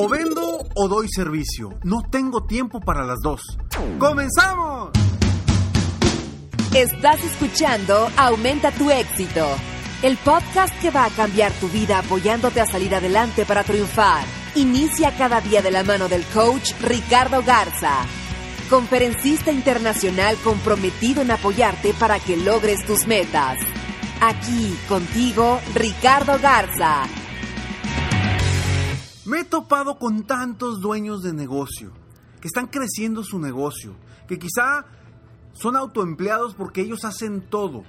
O vendo o doy servicio. No tengo tiempo para las dos. ¡Comenzamos! Estás escuchando Aumenta tu éxito, el podcast que va a cambiar tu vida apoyándote a salir adelante para triunfar. Inicia cada día de la mano del coach Ricardo Garza, conferencista internacional comprometido en apoyarte para que logres tus metas. Aquí contigo, Ricardo Garza. Me he topado con tantos dueños de negocio que están creciendo su negocio, que quizá son autoempleados porque ellos hacen todo.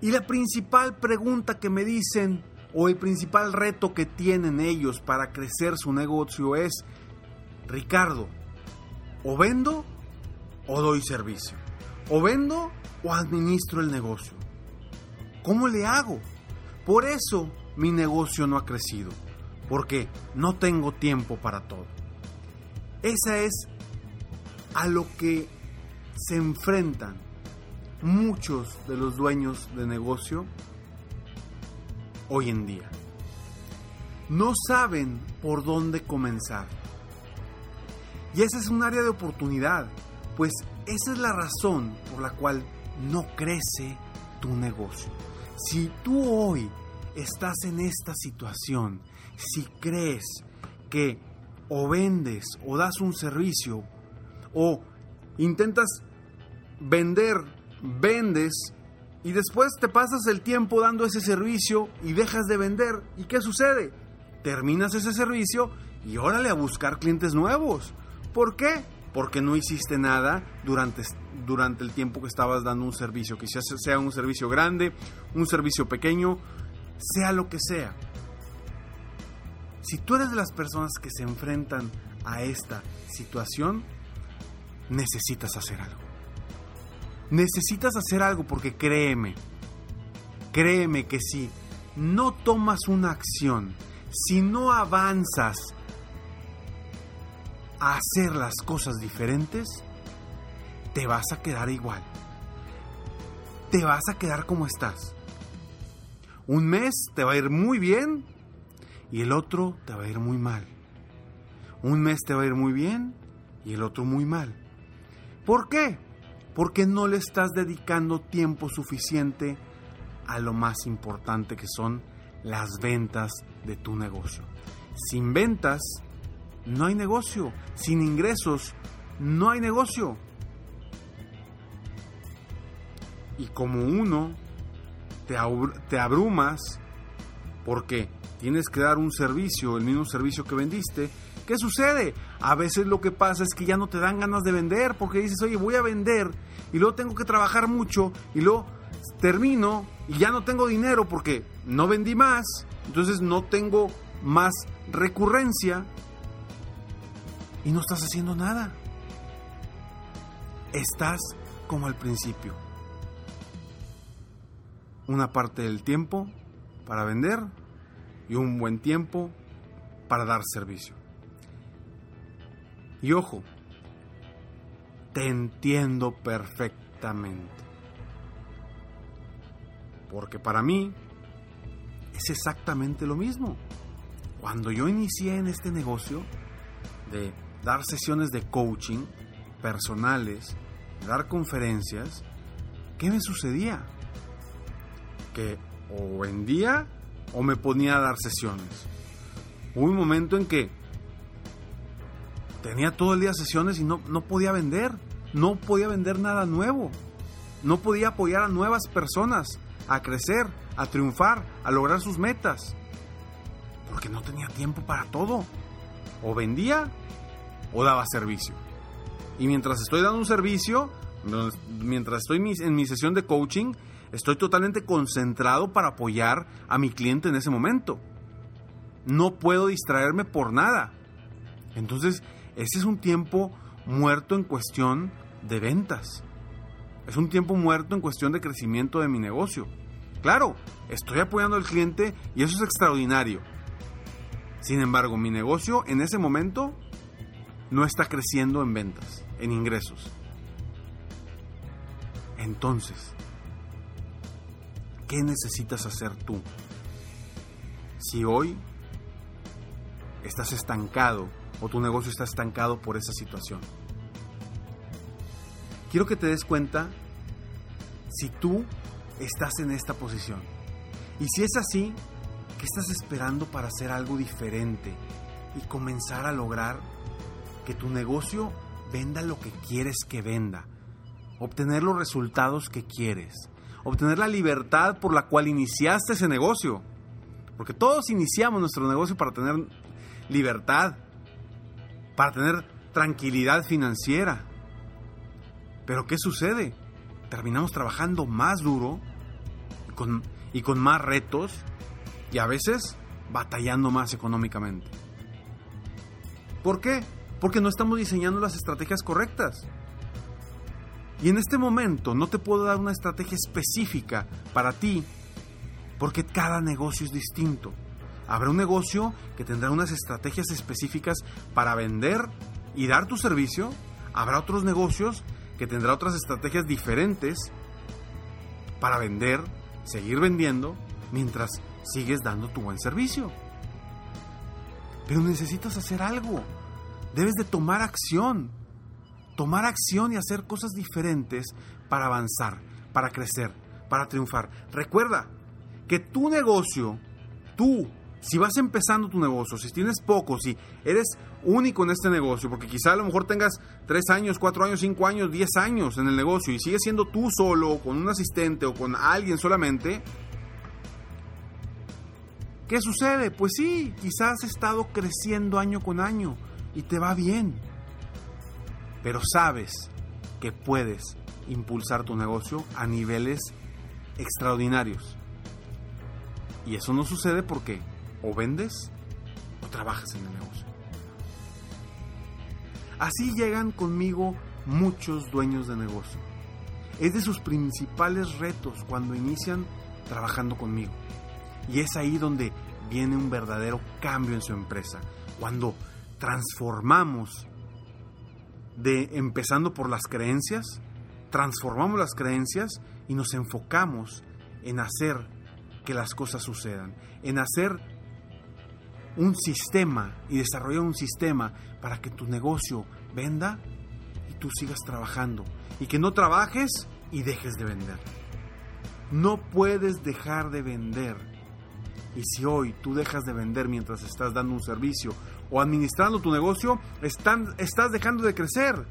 Y la principal pregunta que me dicen o el principal reto que tienen ellos para crecer su negocio es, Ricardo, o vendo o doy servicio. O vendo o administro el negocio. ¿Cómo le hago? Por eso mi negocio no ha crecido porque no tengo tiempo para todo. Esa es a lo que se enfrentan muchos de los dueños de negocio hoy en día. No saben por dónde comenzar. Y esa es un área de oportunidad, pues esa es la razón por la cual no crece tu negocio. Si tú hoy estás en esta situación si crees que o vendes o das un servicio o intentas vender, vendes y después te pasas el tiempo dando ese servicio y dejas de vender. ¿Y qué sucede? Terminas ese servicio y órale a buscar clientes nuevos. ¿Por qué? Porque no hiciste nada durante, durante el tiempo que estabas dando un servicio, quizás sea un servicio grande, un servicio pequeño, sea lo que sea. Si tú eres de las personas que se enfrentan a esta situación, necesitas hacer algo. Necesitas hacer algo porque créeme, créeme que si no tomas una acción, si no avanzas a hacer las cosas diferentes, te vas a quedar igual. Te vas a quedar como estás. Un mes te va a ir muy bien y el otro te va a ir muy mal. Un mes te va a ir muy bien y el otro muy mal. ¿Por qué? Porque no le estás dedicando tiempo suficiente a lo más importante que son las ventas de tu negocio. Sin ventas no hay negocio. Sin ingresos no hay negocio. Y como uno te, abrumas porque tienes que dar un servicio, el mismo servicio que vendiste, ¿qué sucede? A veces lo que pasa es que ya no te dan ganas de vender porque dices, oye, voy a vender y luego tengo que trabajar mucho y luego termino y ya no tengo dinero porque no vendí más, entonces no tengo más recurrencia y no estás haciendo nada. Estás como al principio. Una parte del tiempo para vender y un buen tiempo para dar servicio. Y ojo, te entiendo perfectamente. Porque para mí es exactamente lo mismo. Cuando yo inicié en este negocio de dar sesiones de coaching personales, dar conferencias, ¿qué me sucedía? Que o vendía o me ponía a dar sesiones. Hubo un momento en que tenía todo el día sesiones y no, no podía vender, no podía vender nada nuevo, no podía apoyar a nuevas personas a crecer, a triunfar, a lograr sus metas, porque no tenía tiempo para todo. O vendía o daba servicio. Y mientras estoy dando un servicio, mientras estoy en mi sesión de coaching, estoy totalmente concentrado para apoyar a mi cliente en ese momento. No puedo distraerme por nada. Entonces, ese es un tiempo muerto en cuestión de ventas. Es un tiempo muerto en cuestión de crecimiento de mi negocio. Claro, estoy apoyando al cliente y eso es extraordinario. Sin embargo, mi negocio en ese momento no está creciendo en ventas, en ingresos. Entonces, ¿qué necesitas hacer tú? Si hoy estás estancado o tu negocio está estancado por esa situación. Quiero que te des cuenta si tú estás en esta posición. Y si es así, ¿qué estás esperando para hacer algo diferente y comenzar a lograr que tu negocio venda lo que quieres que venda? Obtener los resultados que quieres. Obtener la libertad por la cual iniciaste ese negocio. Porque todos iniciamos nuestro negocio para tener libertad, para tener tranquilidad financiera. Pero ¿qué sucede? Terminamos trabajando más duro y con, y con más retos y a veces batallando más económicamente. ¿Por qué? Porque no estamos diseñando las estrategias correctas. Y en este momento no te puedo dar una estrategia específica para ti, porque cada negocio es distinto. Habrá un negocio que tendrá unas estrategias específicas para vender y dar tu servicio. Habrá otros negocios que tendrá otras estrategias diferentes para vender, seguir vendiendo, mientras sigues dando tu buen servicio. Pero necesitas hacer algo. Debes de tomar acción. Tomar acción y hacer cosas diferentes para avanzar, para crecer, para triunfar. Recuerda que tu negocio, tú si vas empezando tu negocio, si tienes poco, si eres único en este negocio, porque quizá a lo mejor tengas 3 años, 4 años, 5 años, 10 años en el negocio y sigues siendo tú solo, con un asistente o con alguien solamente, ¿qué sucede? Pues sí, quizás has estado creciendo año con año y te va bien, pero sabes que puedes impulsar tu negocio a niveles extraordinarios. Y eso no sucede porque o vendes o trabajas en el negocio. Así llegan conmigo muchos dueños de negocio. Es de sus principales retos cuando inician trabajando conmigo. Y es ahí donde viene un verdadero cambio en su empresa. Cuando transformamos de empezando por las creencias, transformamos las creencias y nos enfocamos en hacer que las cosas sucedan, en hacer un sistema y desarrollar un sistema para que tu negocio venda y tú sigas trabajando y que no trabajes y dejes de vender. No puedes dejar de vender. Y si hoy tú dejas de vender mientras estás dando un servicio o administrando tu negocio, estás dejando de crecer.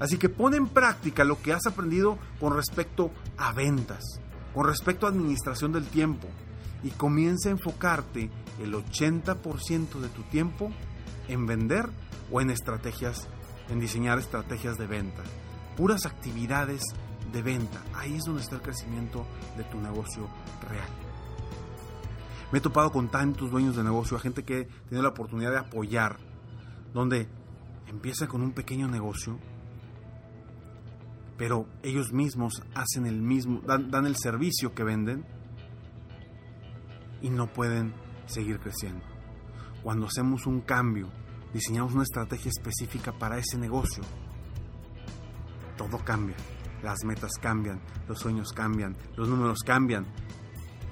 Así que pon en práctica lo que has aprendido con respecto a ventas, con respecto a administración del tiempo y comienza a enfocarte el 80% de tu tiempo en vender o en estrategias, en diseñar estrategias de venta. Puras actividades de venta. Ahí es donde está el crecimiento de tu negocio real. Me he topado con tantos dueños de negocio, a gente que tiene la oportunidad de apoyar, donde empieza con un pequeño negocio, pero ellos mismos hacen el mismo, dan el servicio que venden y no pueden seguir creciendo. Cuando hacemos un cambio, diseñamos una estrategia específica para ese negocio, todo cambia. Las metas cambian, los sueños cambian, los números cambian,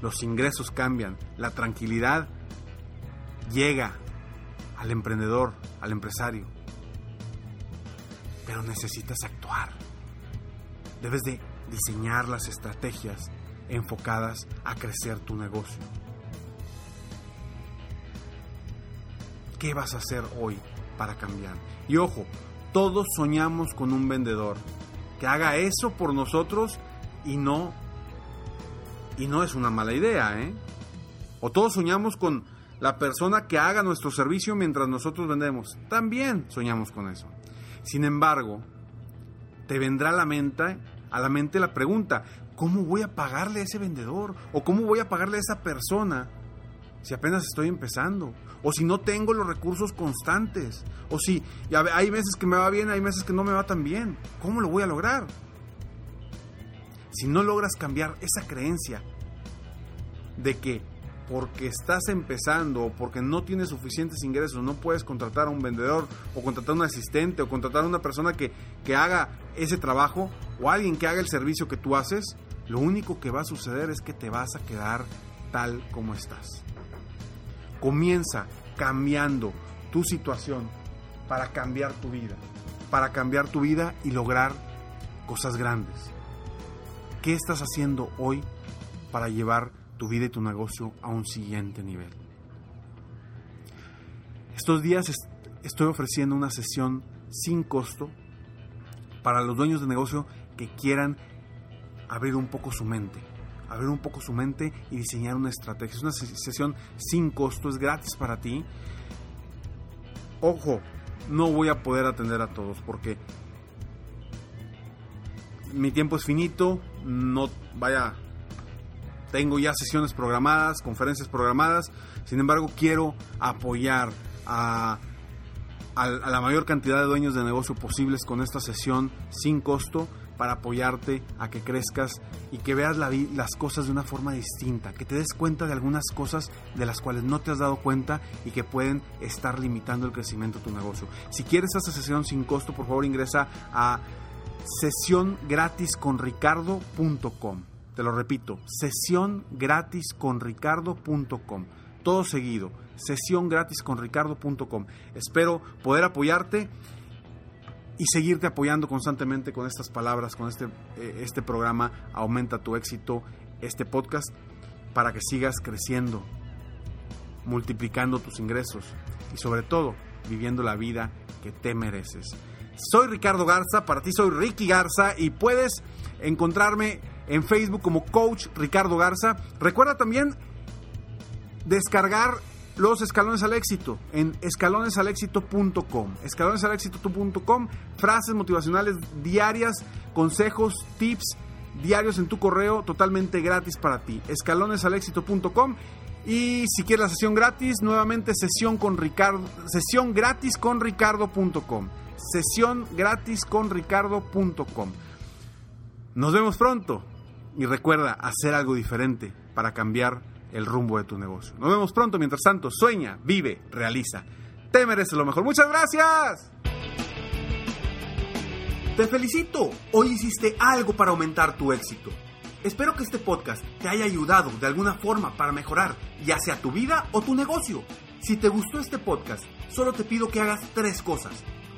los ingresos cambian, la tranquilidad llega al emprendedor, al empresario. Pero necesitas actuar. Debes de diseñar las estrategias enfocadas a crecer tu negocio. ¿Qué vas a hacer hoy para cambiar? Y ojo, todos soñamos con un vendedor que haga eso por nosotros y no y no es una mala idea, ¿eh? O todos soñamos con la persona que haga nuestro servicio mientras nosotros vendemos. También soñamos con eso. Sin embargo, te vendrá a la mente, a la mente la pregunta, ¿cómo voy a pagarle a ese vendedor? ¿O cómo voy a pagarle a esa persona si apenas estoy empezando? ¿O si no tengo los recursos constantes? ¿O si hay meses que me va bien, hay meses que no me va tan bien? ¿Cómo lo voy a lograr? Si no logras cambiar esa creencia de que porque estás empezando o porque no tienes suficientes ingresos, no puedes contratar a un vendedor o contratar a un asistente o contratar a una persona que, que haga ese trabajo o alguien que haga el servicio que tú haces, lo único que va a suceder es que te vas a quedar tal como estás. Comienza cambiando tu situación para cambiar tu vida, para cambiar tu vida y lograr cosas grandes. ¿Qué estás haciendo hoy para llevar tu vida y tu negocio a un siguiente nivel. Estos días estoy ofreciendo una sesión sin costo para los dueños de negocio que quieran abrir un poco su mente, abrir un poco su mente y diseñar una estrategia. Es una sesión sin costo, es gratis para ti. Ojo, no voy a poder atender a todos porque mi tiempo es finito, no vaya tengo ya sesiones programadas, conferencias programadas, sin embargo quiero apoyar a, la mayor cantidad de dueños de negocio posibles con esta sesión sin costo para apoyarte a que crezcas y que veas las cosas de una forma distinta, que te des cuenta de algunas cosas de las cuales no te has dado cuenta y que pueden estar limitando el crecimiento de tu negocio. Si quieres esta sesión sin costo, por favor ingresa a sesiongratisconricardo.com. Te lo repito, sesión gratis con ricardo.com. Todo seguido, sesión gratis con ricardo.com. Espero poder apoyarte y seguirte apoyando constantemente con estas palabras, con este, eh, este programa Aumenta tu éxito, este podcast, para que sigas creciendo, multiplicando tus ingresos y sobre todo viviendo la vida que te mereces. Soy Ricardo Garza, para ti soy Ricky Garza y puedes encontrarme en Facebook como Coach Ricardo Garza. Recuerda también descargar los escalones al éxito en escalonesalexito.com. Escalonesalexito.com, frases motivacionales diarias, consejos, tips diarios en tu correo totalmente gratis para ti. Escalonesalexito.com y si quieres la sesión gratis, nuevamente sesión con Ricardo, sesión gratis con ricardo.com. Sesión gratis con ricardo.com. Nos vemos pronto. Y recuerda hacer algo diferente para cambiar el rumbo de tu negocio. Nos vemos pronto. Mientras tanto, sueña, vive, realiza. Te mereces lo mejor. Muchas gracias. Te felicito. Hoy hiciste algo para aumentar tu éxito. Espero que este podcast te haya ayudado de alguna forma para mejorar ya sea tu vida o tu negocio. Si te gustó este podcast, solo te pido que hagas tres cosas.